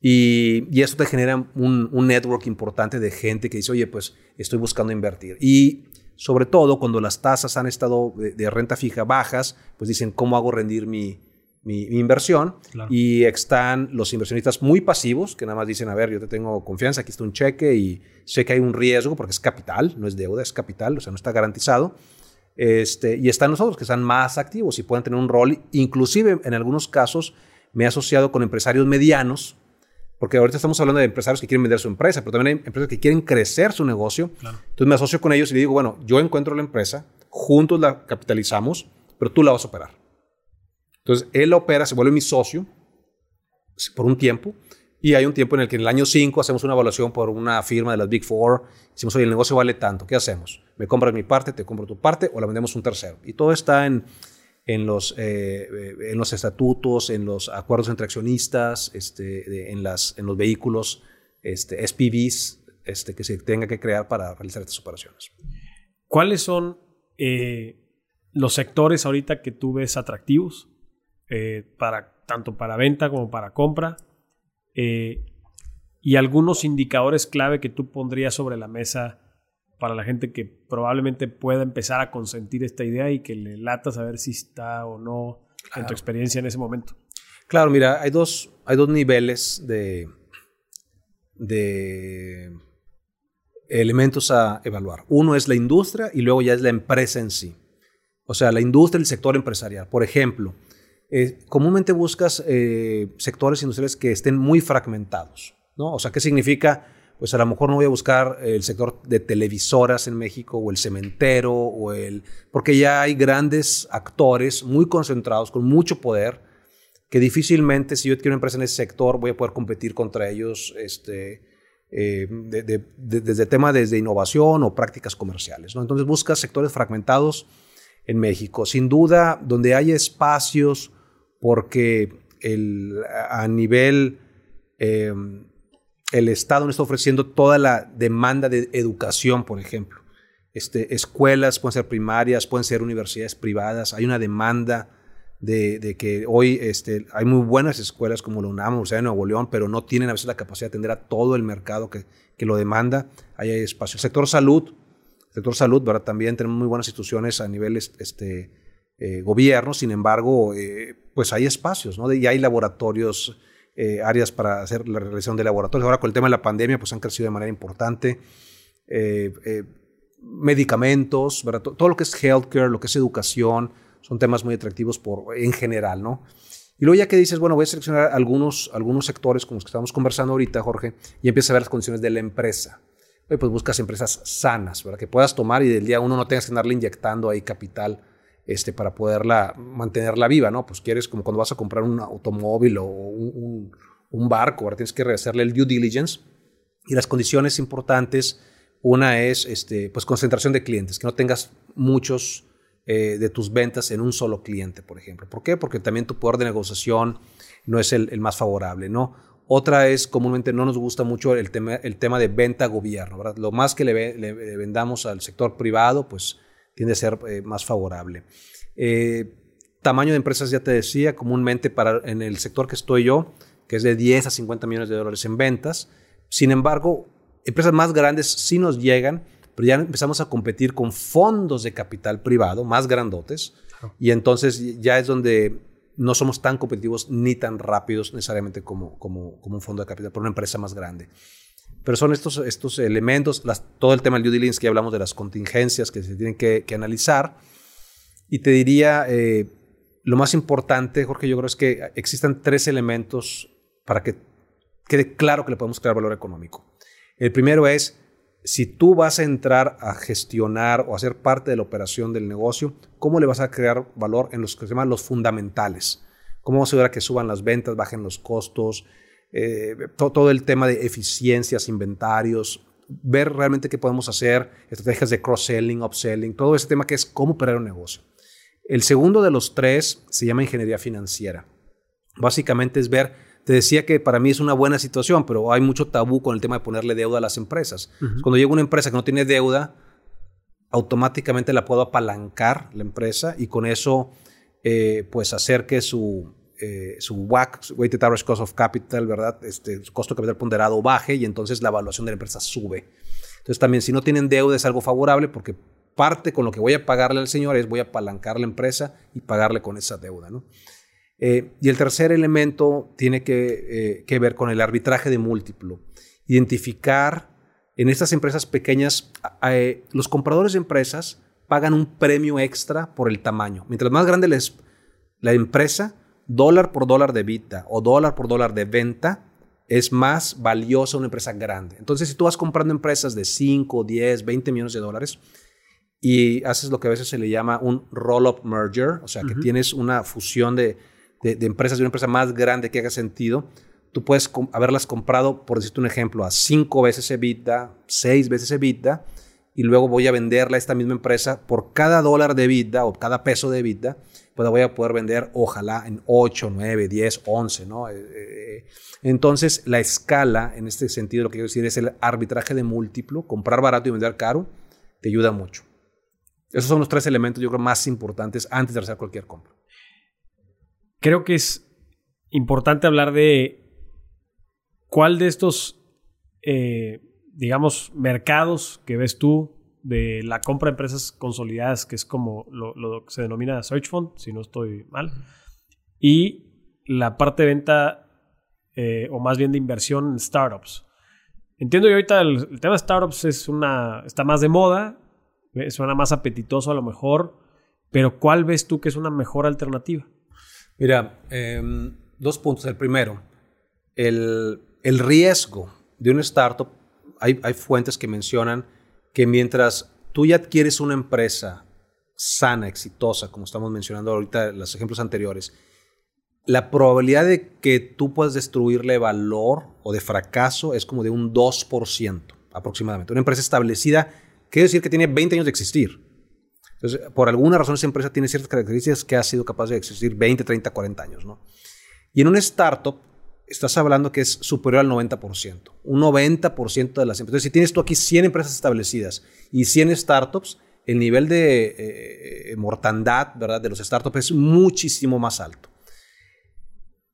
Y, y eso te genera un, un, network importante de gente que dice, oye, pues estoy buscando invertir. Y sobre todo cuando las tasas han estado de renta fija bajas, pues dicen, ¿cómo hago rendir mi, mi, inversión. Y están los inversionistas muy pasivos, que nada más dicen, a ver, yo te tengo confianza, aquí está un cheque y sé que hay un riesgo porque es capital, no es deuda, es capital, o sea, no está garantizado. Este, y están nosotros que están más activos y pueden tener un rol, inclusive en algunos casos me he asociado con empresarios medianos, porque ahorita estamos hablando de empresarios que quieren vender su empresa, pero también hay empresas que quieren crecer su negocio. Entonces me asocio con ellos y digo, bueno, yo encuentro la empresa, juntos la capitalizamos, pero tú la vas a operar. Entonces, él opera, se vuelve mi socio por un tiempo. Y hay un tiempo en el que en el año 5 hacemos una evaluación por una firma de las Big Four. Decimos, oye, el negocio vale tanto, ¿qué hacemos? ¿Me compras mi parte, te compro tu parte o la vendemos un tercero? Y todo está en, en, los, eh, en los estatutos, en los acuerdos entre accionistas, este, en, las, en los vehículos, este, SPVs este, que se tenga que crear para realizar estas operaciones. ¿Cuáles son eh, los sectores ahorita que tú ves atractivos? Eh, para, tanto para venta como para compra. Eh, y algunos indicadores clave que tú pondrías sobre la mesa para la gente que probablemente pueda empezar a consentir esta idea y que le lata saber si está o no en tu experiencia en ese momento. Claro, mira, hay dos, hay dos niveles de, de elementos a evaluar. Uno es la industria y luego ya es la empresa en sí. O sea, la industria y el sector empresarial. Por ejemplo, eh, comúnmente buscas eh, sectores industriales que estén muy fragmentados, ¿no? O sea, ¿qué significa? Pues a lo mejor no voy a buscar el sector de televisoras en México o el cementero o el... porque ya hay grandes actores muy concentrados, con mucho poder, que difícilmente si yo quiero una empresa en ese sector voy a poder competir contra ellos este, eh, desde tema desde innovación o prácticas comerciales. ¿no? Entonces buscas sectores fragmentados en México. Sin duda, donde hay espacios porque el, a nivel, eh, el Estado nos está ofreciendo toda la demanda de educación, por ejemplo. Este, escuelas pueden ser primarias, pueden ser universidades privadas, hay una demanda de, que hoy este, hay muy buenas escuelas como la UNAM, Universidad de Nuevo León, pero no tienen a veces la capacidad de atender a todo el mercado que, que lo demanda. Hay espacio. El sector salud, el sector salud, ¿verdad? También tenemos muy buenas instituciones a nivel este, eh, gobierno, sin embargo, eh, pues hay espacios, ¿no? Y hay laboratorios, eh, áreas para hacer la realización de laboratorios. Ahora con el tema de la pandemia, pues han crecido de manera importante. medicamentos, ¿verdad? Todo lo que es healthcare, lo que es educación, son temas muy atractivos por, en general, ¿no? Y luego ya que dices, bueno, voy a seleccionar algunos, algunos sectores como los que estamos conversando ahorita, Jorge, y empieza a ver las condiciones de la empresa. pues buscas empresas sanas, ¿verdad? Que puedas tomar y del día uno no tengas que andarle inyectando ahí capital este, para poderla mantenerla viva, ¿no? Pues quieres como cuando vas a comprar un automóvil o un, barco, ahora tienes que hacerle el due diligence y las condiciones importantes, una es este, pues concentración de clientes, que no tengas muchos eh, de tus ventas en un solo cliente, por ejemplo. ¿Por qué? Porque también tu poder de negociación no es el, más favorable, ¿no? Otra es, comúnmente no nos gusta mucho el tema, el tema de venta a gobierno, ¿verdad? Lo más que le vendamos al sector privado, pues tiende a ser eh, más favorable. Eh, tamaño de empresas, ya te decía, comúnmente para, en el sector que estoy yo, que es de 10 a 50 millones de dólares en ventas. Sin embargo, empresas más grandes sí nos llegan, pero ya empezamos a competir con fondos de capital privado más grandotes y entonces ya es donde no somos tan competitivos ni tan rápidos necesariamente como, como, como un fondo de capital, por una empresa más grande. Pero son estos, estos elementos, todo el tema del due diligence que ya hablamos de las contingencias que se tienen que, analizar. Y te diría, eh, lo más importante, Jorge, yo creo es que existen tres elementos para que quede claro que le podemos crear valor económico. El primero es, si tú vas a entrar a gestionar o a ser parte de la operación del negocio, ¿cómo le vas a crear valor en los que se llaman los fundamentales? ¿Cómo vas a que suban las ventas, bajen los costos, eh, todo, el tema de eficiencias, inventarios, ver realmente qué podemos hacer, estrategias de cross-selling, upselling, todo ese tema que es cómo operar un negocio. El segundo de los tres se llama ingeniería financiera. Básicamente es ver, te decía que para mí es una buena situación, pero hay mucho tabú con el tema de ponerle deuda a las empresas. Cuando llega una empresa que no tiene deuda, automáticamente la puedo apalancar la empresa y con eso eh, pues hacer que su, eh, su WAC, Weighted Average Cost of Capital, ¿verdad? Este, costo de capital ponderado baje y entonces la evaluación de la empresa sube. Entonces también si no tienen deuda es algo favorable porque parte con lo que voy a pagarle al señor es voy a apalancar la empresa y pagarle con esa deuda, ¿no? Eh, y el tercer elemento tiene que, eh, que, ver con el arbitraje de múltiplo. Identificar en estas empresas pequeñas, los compradores de empresas pagan un premio extra por el tamaño. Mientras más grande les, la empresa, dólar por dólar de venta o dólar por dólar de venta es más valiosa una empresa grande. Entonces, si tú vas comprando empresas de 5, 10, 20 millones de dólares y haces lo que a veces se le llama un roll-up merger, o sea, que tienes una fusión de, empresas de una empresa más grande que haga sentido, tú puedes haberlas comprado, por decirte un ejemplo, a 5 veces EBITDA, 6 veces EBITDA, y luego voy a venderla a esta misma empresa por cada dólar de EBITDA o cada peso de EBITDA pues la voy a poder vender ojalá en 8, 9, 10, 11, ¿no? Eh, eh, entonces, la escala, en este sentido, lo que quiero decir es el arbitraje de múltiplo, comprar barato y vender caro, te ayuda mucho. Esos son los tres elementos, yo creo, más importantes antes de hacer cualquier compra. Creo que es importante hablar de cuál de estos, eh, digamos, mercados que ves tú de la compra de empresas consolidadas, que es como lo, que se denomina Search Fund, si no estoy mal, y la parte de venta, eh, o más bien de inversión en startups. Entiendo yo ahorita el, tema de startups es una, está más de moda, eh, suena más apetitoso a lo mejor, pero ¿cuál ves tú que es una mejor alternativa? Mira, em, dos puntos. El primero, el, el riesgo de una startup, hay, fuentes que mencionan que mientras tú ya adquieres una empresa sana, exitosa, como estamos mencionando ahorita los ejemplos anteriores, la probabilidad de que tú puedas destruirle valor o de fracaso es como de un 2% aproximadamente. Una empresa establecida quiere decir que tiene 20 años de existir. Entonces, por alguna razón esa empresa tiene ciertas características que ha sido capaz de existir 20, 30, 40 años. ¿no? Y en una startup, estás hablando que es superior al 90%. Un 90% de las empresas. Entonces, si tienes tú aquí 100 empresas establecidas y 100 startups, el nivel de eh, mortandad ¿verdad? de los startups es muchísimo más alto.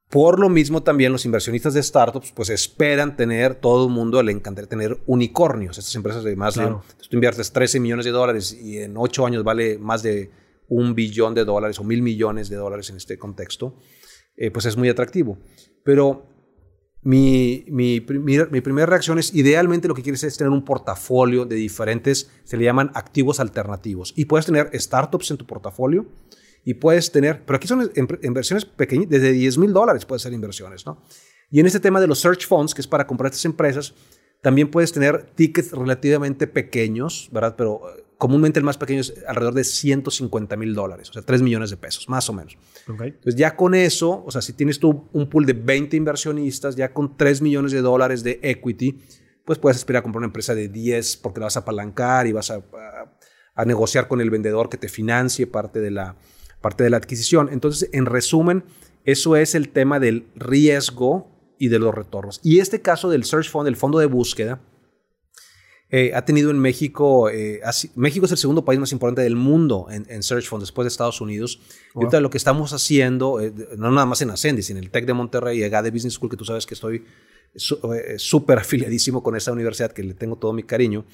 Por lo mismo también los inversionistas de startups pues esperan tener, todo el mundo le encantaría tener unicornios. Estas empresas de más de, tú inviertes 13 millones de dólares y en 8 años vale más de un billón de dólares o mil millones de dólares en este contexto, eh, pues es muy atractivo. Pero mi, mi, mi, primera reacción es, idealmente lo que quieres es tener un portafolio de diferentes, se le llaman activos alternativos. Y puedes tener startups en tu portafolio y puedes tener, pero aquí son inversiones pequeñas, desde 10 mil dólares pueden ser inversiones, ¿no? Y en este tema de los search funds, que es para comprar estas empresas, también puedes tener tickets relativamente pequeños, ¿verdad? Pero comúnmente el más pequeño es alrededor de 150 mil dólares, o sea, 3 millones de pesos, más o menos. Entonces, ya con eso, o sea, si tienes tú un pool de 20 inversionistas, ya con 3 millones de dólares de equity, pues puedes aspirar a comprar una empresa de 10 porque la vas a apalancar y vas a, a, negociar con el vendedor que te financie parte de, la, parte de la adquisición. Entonces, en resumen, eso es el tema del riesgo y de los retornos. Y este caso del Search Fund, el fondo de búsqueda, eh, ha tenido en México, eh, México es el segundo país más importante del mundo en, Search Fund después de Estados Unidos. Y ahorita lo que estamos haciendo, eh, no nada más en Ascendis, en el TEC de Monterrey y de Business School, que tú sabes que estoy súper afiliadísimo con esa universidad que le tengo todo mi cariño.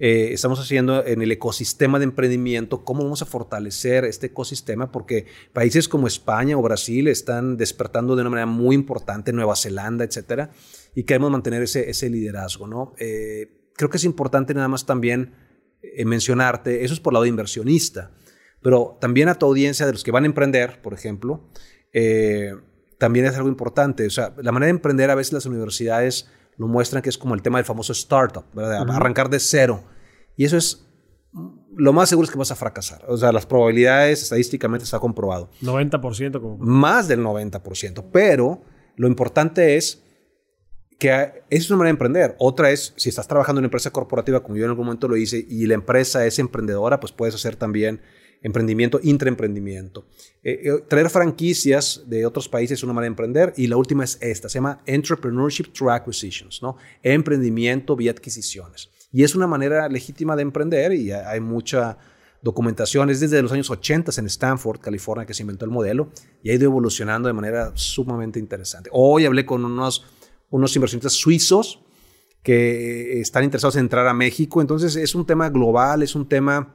Eh, estamos haciendo en el ecosistema de emprendimiento, cómo vamos a fortalecer este ecosistema, porque países como España o Brasil están despertando de una manera muy importante, Nueva Zelanda, etcétera, y queremos mantener ese, ese liderazgo, ¿no? Eh, creo que es importante nada más también eh, mencionarte, eso es por lado de inversionista, pero también a tu audiencia de los que van a emprender, por ejemplo, también es algo importante. O sea, la manera de emprender a veces las universidades lo muestran que es como el tema del famoso startup, ¿verdad? Arrancar de cero. Y eso es, lo más seguro es que vas a fracasar. O sea, las probabilidades estadísticamente está comprobado. 90% como... Más del 90%. Pero lo importante es que es una manera de emprender. Otra es, si estás trabajando en una empresa corporativa, como yo en algún momento lo hice, y la empresa es emprendedora, pues puedes hacer también emprendimiento, intraemprendimiento. Eh, eh, traer franquicias de otros países es una manera de emprender y la última es esta, se llama Entrepreneurship Through Acquisitions, ¿no? Emprendimiento vía adquisiciones. Y es una manera legítima de emprender y hay mucha documentación. Es desde los años 80 en Stanford, California, que se inventó el modelo y ha ido evolucionando de manera sumamente interesante. Hoy hablé con unos, unos inversionistas suizos que están interesados en entrar a México. Entonces es un tema global, es un tema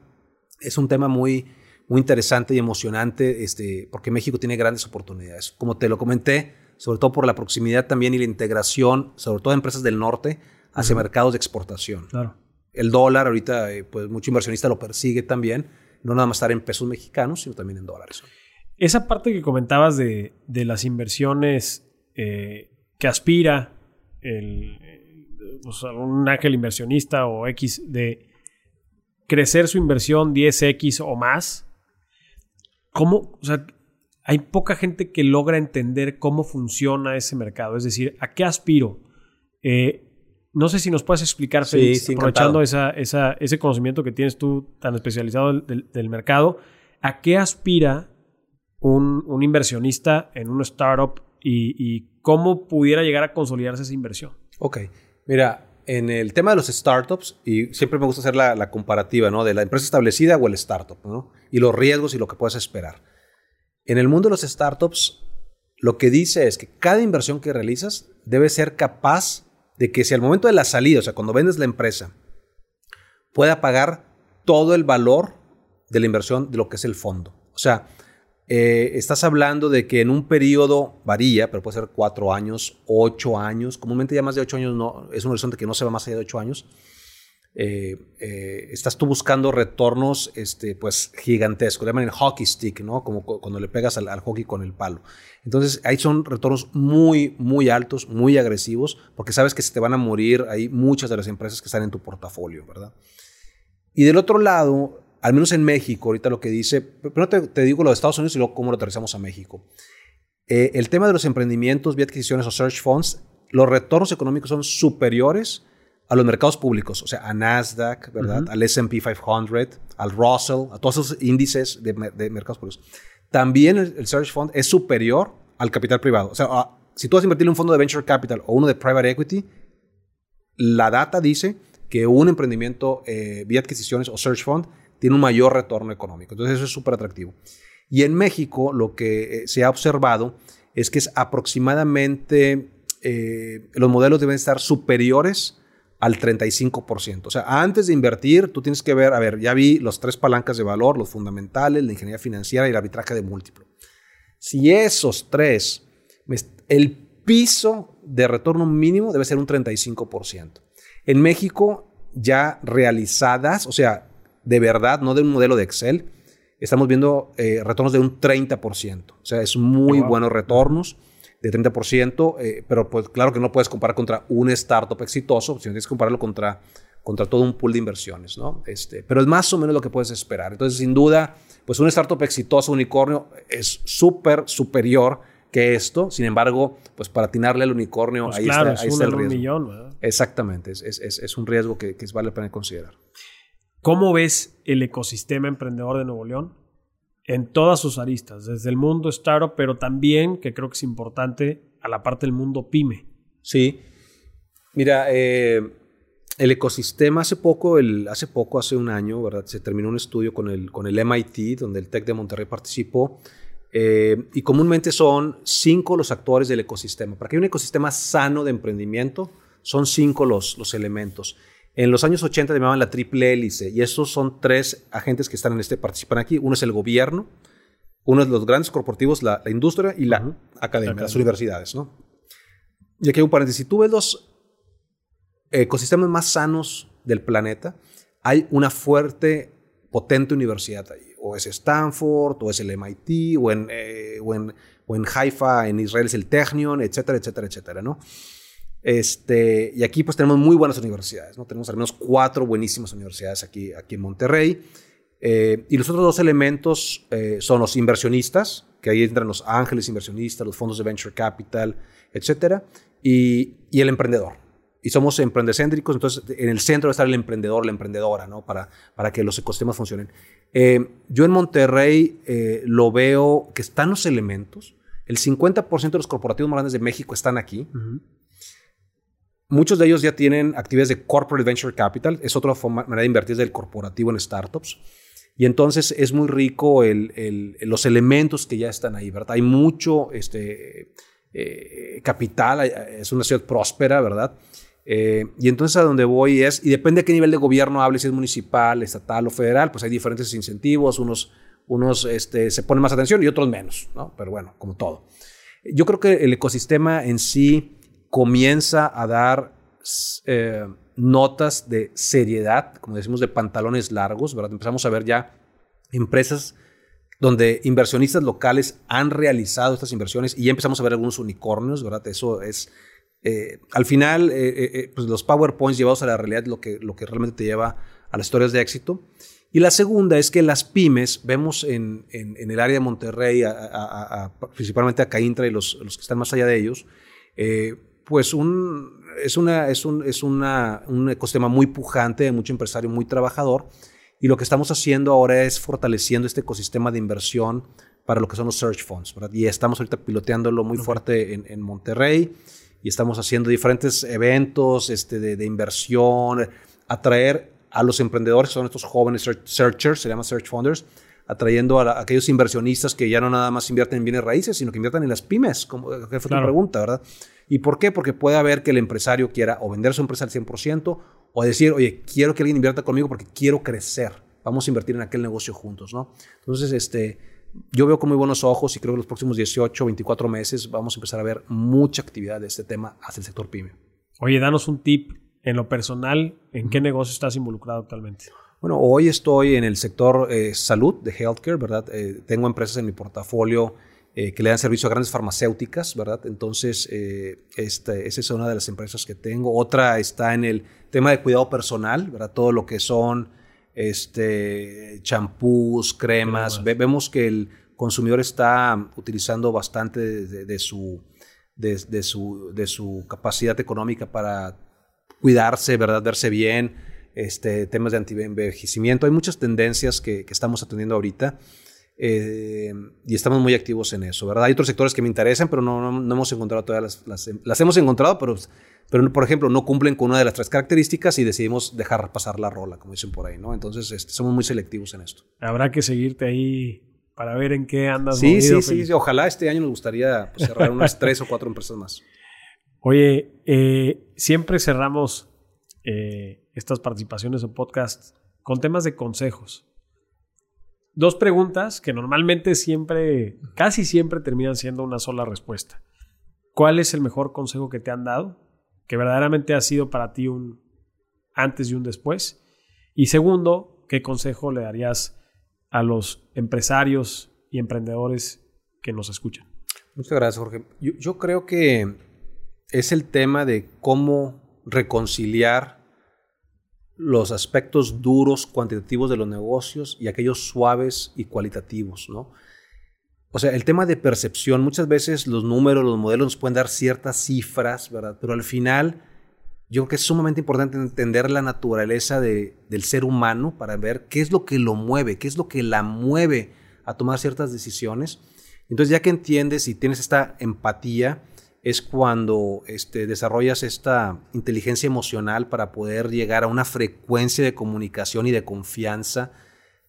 es un tema muy, muy interesante y emocionante este, porque México tiene grandes oportunidades. Como te lo comenté, sobre todo por la proximidad también y la integración, sobre todo de empresas del norte, hacia mercados de exportación. Claro. El dólar ahorita, eh, pues mucho inversionista lo persigue también, no nada más estar en pesos mexicanos, sino también en dólares. Esa parte que comentabas de, de las inversiones eh, que aspira el, pues, un ángel inversionista o X de crecer su inversión 10x o más, ¿cómo? O sea, hay poca gente que logra entender cómo funciona ese mercado. Es decir, ¿a qué aspiro? Eh, no sé si nos puedes explicar, aprovechando esa, ese conocimiento que tienes tú tan especializado del, mercado, ¿a qué aspira un, inversionista en un startup y, cómo pudiera llegar a consolidarse esa inversión? Ok, mira, en el tema de los startups, y siempre me gusta hacer la, comparativa, ¿no? De la empresa establecida o el startup, ¿no? Y los riesgos y lo que puedes esperar. En el mundo de los startups, lo que dice es que cada inversión que realizas debe ser capaz de que si al momento de la salida, o sea, cuando vendes la empresa, pueda pagar todo el valor de la inversión de lo que es el fondo. O sea, eh, estás hablando de que en un periodo varía, pero puede ser cuatro años, ocho años, comúnmente ya más de ocho años no, es un horizonte que no se va más allá de ocho años. Eh, eh, estás tú buscando retornos este, pues, gigantescos, le llaman el hockey stick, ¿no? Como cuando le pegas al, hockey con el palo. Entonces, ahí son retornos muy, muy altos, muy agresivos, porque sabes que se te van a morir ahí muchas de las empresas que están en tu portafolio, ¿verdad? Y del otro lado, al menos en México, ahorita lo que dice, primero te, digo lo de Estados Unidos y luego cómo lo aterrizamos a México. Eh, el tema de los emprendimientos vía adquisiciones o search funds, los retornos económicos son superiores a los mercados públicos, o sea, a Nasdaq, ¿verdad? Al S&P 500, al Russell, a todos esos índices de, mercados públicos. También el, search fund es superior al capital privado. O sea, si tú vas a invertir en un fondo de venture capital o uno de private equity, la data dice que un emprendimiento eh, vía adquisiciones o search fund tiene un mayor retorno económico. Entonces eso es súper atractivo. Y en México lo que eh, se ha observado es que es aproximadamente, eh, los modelos deben estar superiores al 35%. O sea, antes de invertir, tú tienes que ver, a ver, ya vi los tres palancas de valor, los fundamentales, la ingeniería financiera y el arbitraje de múltiplo. Si esos tres, el piso de retorno mínimo debe ser un 35%. En México, ya realizadas, o sea, de verdad, no de un modelo de Excel, estamos viendo eh, retornos de un 30%. O sea, es muy buenos retornos de 30%, eh, pero pues claro que no puedes comparar contra un startup exitoso, sino tienes que compararlo contra, contra todo un pool de inversiones, ¿no? Este, pero es más o menos lo que puedes esperar. Entonces, sin duda, pues un startup exitoso, unicornio, es súper superior que esto. Sin embargo, pues para atinarle al unicornio, pues ahí, está, ahí está, el riesgo. millón, Exactamente, es, es, es, un riesgo que, que vale la pena considerar. ¿Cómo ves el ecosistema emprendedor de Nuevo León? En todas sus aristas, desde el mundo startup, pero también, que creo que es importante, a la parte del mundo pyme. Sí. Mira, eh, el ecosistema hace poco, el, hace poco, hace un año, ¿verdad? Se terminó un estudio con el, con el MIT, donde el TEC de Monterrey participó, Eh, y comúnmente son cinco los actores del ecosistema. Para que haya un ecosistema sano de emprendimiento, son cinco los, los elementos. En los años 80 llamaban la triple hélice y estos son tres agentes que están en este, participan aquí. Uno es el gobierno, uno es los grandes corporativos, la, industria y la academia, las universidades. ¿no? Y aquí hay un paréntesis. Si tú ves los ecosistemas más sanos del planeta, hay una fuerte, potente universidad ahí. O es Stanford, o es el MIT, o en, eh, o en, o en Haifa, en Israel es el Technion, etcétera, etcétera, etcétera, ¿no? Este, y aquí pues tenemos muy buenas universidades, ¿no? Tenemos al menos cuatro buenísimas universidades aquí, aquí en Monterrey. Eh, y los otros dos elementos eh, son los inversionistas, que ahí entran los ángeles inversionistas, los fondos de venture capital, etcétera, y, el emprendedor. Y somos emprendecéntricos, entonces en el centro estar el emprendedor, la emprendedora, ¿no? Para, para que los ecosistemas funcionen. Eh, yo en Monterrey lo veo que están los elementos. El 50% de los corporativos más grandes de México están aquí. Muchos de ellos ya tienen actividades de corporate venture capital, es otra manera de invertir del corporativo en startups. Y entonces es muy rico el, los elementos que ya están ahí, ¿verdad? Hay mucho este, eh, capital, es una ciudad próspera, ¿verdad? Eh, y entonces a donde voy es, y depende de qué nivel de gobierno hable, si es municipal, estatal o federal, pues hay diferentes incentivos, unos, unos este, se ponen más atención y otros menos, ¿no? Pero bueno, como todo. Yo creo que el ecosistema en sí comienza a dar eh, notas de seriedad, como decimos, de pantalones largos, ¿verdad? Empezamos a ver ya empresas donde inversionistas locales han realizado estas inversiones y ya empezamos a ver algunos unicornios, ¿verdad? Eso es, eh, al final, eh, pues los PowerPoints llevados a la realidad lo que, lo que realmente te lleva a las historias de éxito. Y la segunda es que las pymes, vemos en, en, el área de Monterrey, principalmente a Caintra y los, los, que están más allá de ellos, pues un, es, una, es, un, es una, un ecosistema muy pujante, de mucho empresario, muy trabajador. Y lo que estamos haciendo ahora es fortaleciendo este ecosistema de inversión para lo que son los search funds. Y estamos ahorita piloteándolo muy fuerte en, en, Monterrey y estamos haciendo diferentes eventos este, de, de, inversión, atraer a los emprendedores, son estos jóvenes searchers, se llaman search funders, atrayendo a, aquellos inversionistas que ya no nada más invierten en bienes raíces, sino que inviertan en las pymes, como fue tu pregunta, ¿verdad? ¿Y por qué? Porque puede haber que el empresario quiera o vender su empresa al 100% o decir, oye, quiero que alguien invierta conmigo porque quiero crecer. Vamos a invertir en aquel negocio juntos, ¿no? Entonces, este, yo veo con muy buenos ojos y creo que los próximos 18, 24 meses vamos a empezar a ver mucha actividad de este tema hacia el sector pyme. Oye, danos un tip en lo personal, ¿en qué negocio estás involucrado actualmente? Bueno, hoy estoy en el sector eh, salud, de healthcare, ¿verdad? Eh, tengo empresas en mi portafolio eh, que le dan servicio a grandes farmacéuticas, ¿verdad? Entonces, eh, este, esa es una de las empresas que tengo. Otra está en el tema de cuidado personal, ¿verdad? Todo lo que son este, champús, cremas. vemos que el consumidor está utilizando bastante de, su, de, su, de su capacidad económica para cuidarse, ¿verdad? Verse bien, este, temas de anti-envejecimiento. Hay muchas tendencias que, que estamos atendiendo ahorita. Eh, y estamos muy activos en eso, ¿verdad? Hay otros sectores que me interesan, pero no, no, hemos encontrado todas las, las, hemos encontrado, pero, pero por ejemplo no cumplen con una de las tres características y decidimos dejar pasar la rola, como dicen por ahí, ¿no? Entonces este, somos muy selectivos en esto. Habrá que seguirte ahí para ver en qué andas. Sí, sí, sí, ojalá este año nos gustaría pues, cerrar unas tres o cuatro empresas más. Oye, eh, siempre cerramos eh, estas participaciones en podcast con temas de consejos dos preguntas que normalmente siempre, casi siempre terminan siendo una sola respuesta. ¿Cuál es el mejor consejo que te han dado? Que verdaderamente ha sido para ti un antes y un después. Y segundo, ¿qué consejo le darías a los empresarios y emprendedores que nos escuchan? Muchas gracias, Jorge. yo creo que es el tema de cómo reconciliar los aspectos duros, cuantitativos de los negocios y aquellos suaves y cualitativos, ¿no? O sea, el tema de percepción, muchas veces los números, los modelos nos pueden dar ciertas cifras, ¿verdad? Pero al final, yo creo que es sumamente importante entender la naturaleza del ser humano para ver qué es lo que lo mueve, qué es lo que la mueve a tomar ciertas decisiones. Entonces, ya que entiendes y tienes esta empatía, es cuando este, desarrollas esta inteligencia emocional para poder llegar a una frecuencia de comunicación y de confianza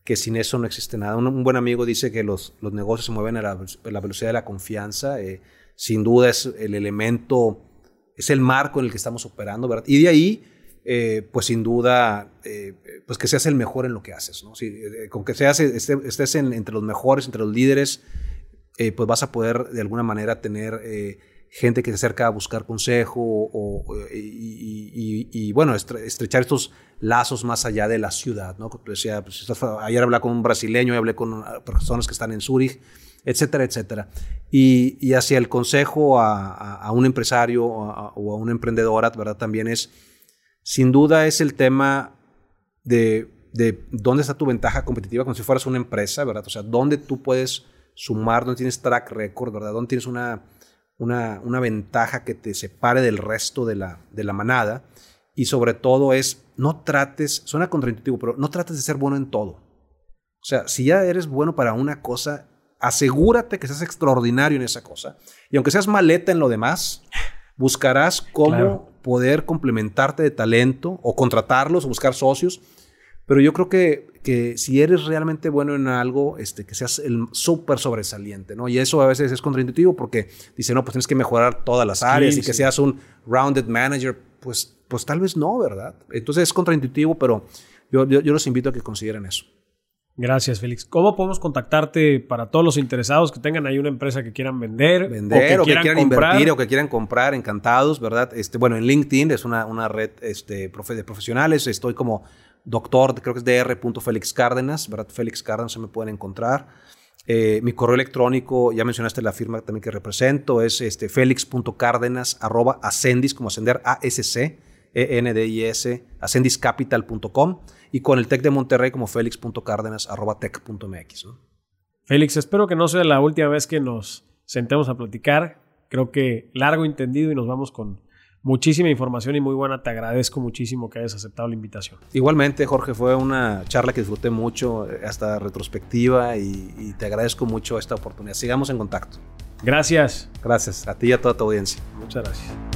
que sin eso no existe nada. Un, buen amigo dice que los, los negocios se mueven a la, velocidad de la confianza. Eh, sin duda es el elemento, es el marco en el que estamos operando, ¿verdad? Y de ahí, eh, pues sin duda, eh, pues que seas el mejor en lo que haces, ¿no? con que seas, estés entre los mejores, entre los líderes, pues vas a poder de alguna manera tener gente que se acerca a buscar consejo o, y, bueno, estrechar estos lazos más allá de la ciudad, ¿no? Decía, pues, ayer hablé con un brasileño, hablé con personas que están en Zurich, etcétera, etcétera. Y, hacia el consejo a, un empresario o a, una emprendedora, ¿verdad? También es, sin duda, es el tema de, de dónde está tu ventaja competitiva como si fueras una empresa, ¿verdad? O sea, dónde tú puedes sumar, dónde tienes track record, ¿verdad? Dónde tienes una una, una ventaja que te separe del resto de la, de la manada. Y sobre todo es, no trates, suena contraintuitivo, pero no trates de ser bueno en todo. O sea, si ya eres bueno para una cosa, asegúrate que seas extraordinario en esa cosa. Y aunque seas maleta en lo demás, buscarás cómo poder complementarte de talento o contratarlos o buscar socios pero yo creo que, que si eres realmente bueno en algo, este, que seas el súper sobresaliente, ¿no? Y eso a veces es contraintuitivo porque dice, no, pues tienes que mejorar todas las áreas y que seas un rounded manager. Pues, pues tal vez no, ¿verdad? Entonces es contraintuitivo, pero yo, yo, los invito a que consideren eso. Gracias, Félix. ¿Cómo podemos contactarte para todos los interesados que tengan ahí una empresa que quieran vender? Vender o que, quieran, invertir o que quieran comprar, encantados, ¿verdad? Este, bueno, en LinkedIn es una, una red este, de profesionales. Estoy como doctor, creo que es dr. Cárdenas, ¿verdad? Félix Cárdenas se me pueden encontrar. Eh, mi correo electrónico, ya mencionaste la firma también que represento, es este, arroba ascendis, como ascender, A-S-C, E-N-D-I-S, ascendiscapital.com y con el TEC de Monterrey como felix.cárdenas arroba tech.mx. Félix, espero que no sea la última vez que nos sentemos a platicar. Creo que largo entendido y nos vamos con muchísima información y muy buena. Te agradezco muchísimo que hayas aceptado la invitación. Igualmente, Jorge, fue una charla que disfruté mucho, eh, hasta retrospectiva, y, te agradezco mucho esta oportunidad. Sigamos en contacto. Gracias. Gracias a ti y a toda tu audiencia. Muchas gracias.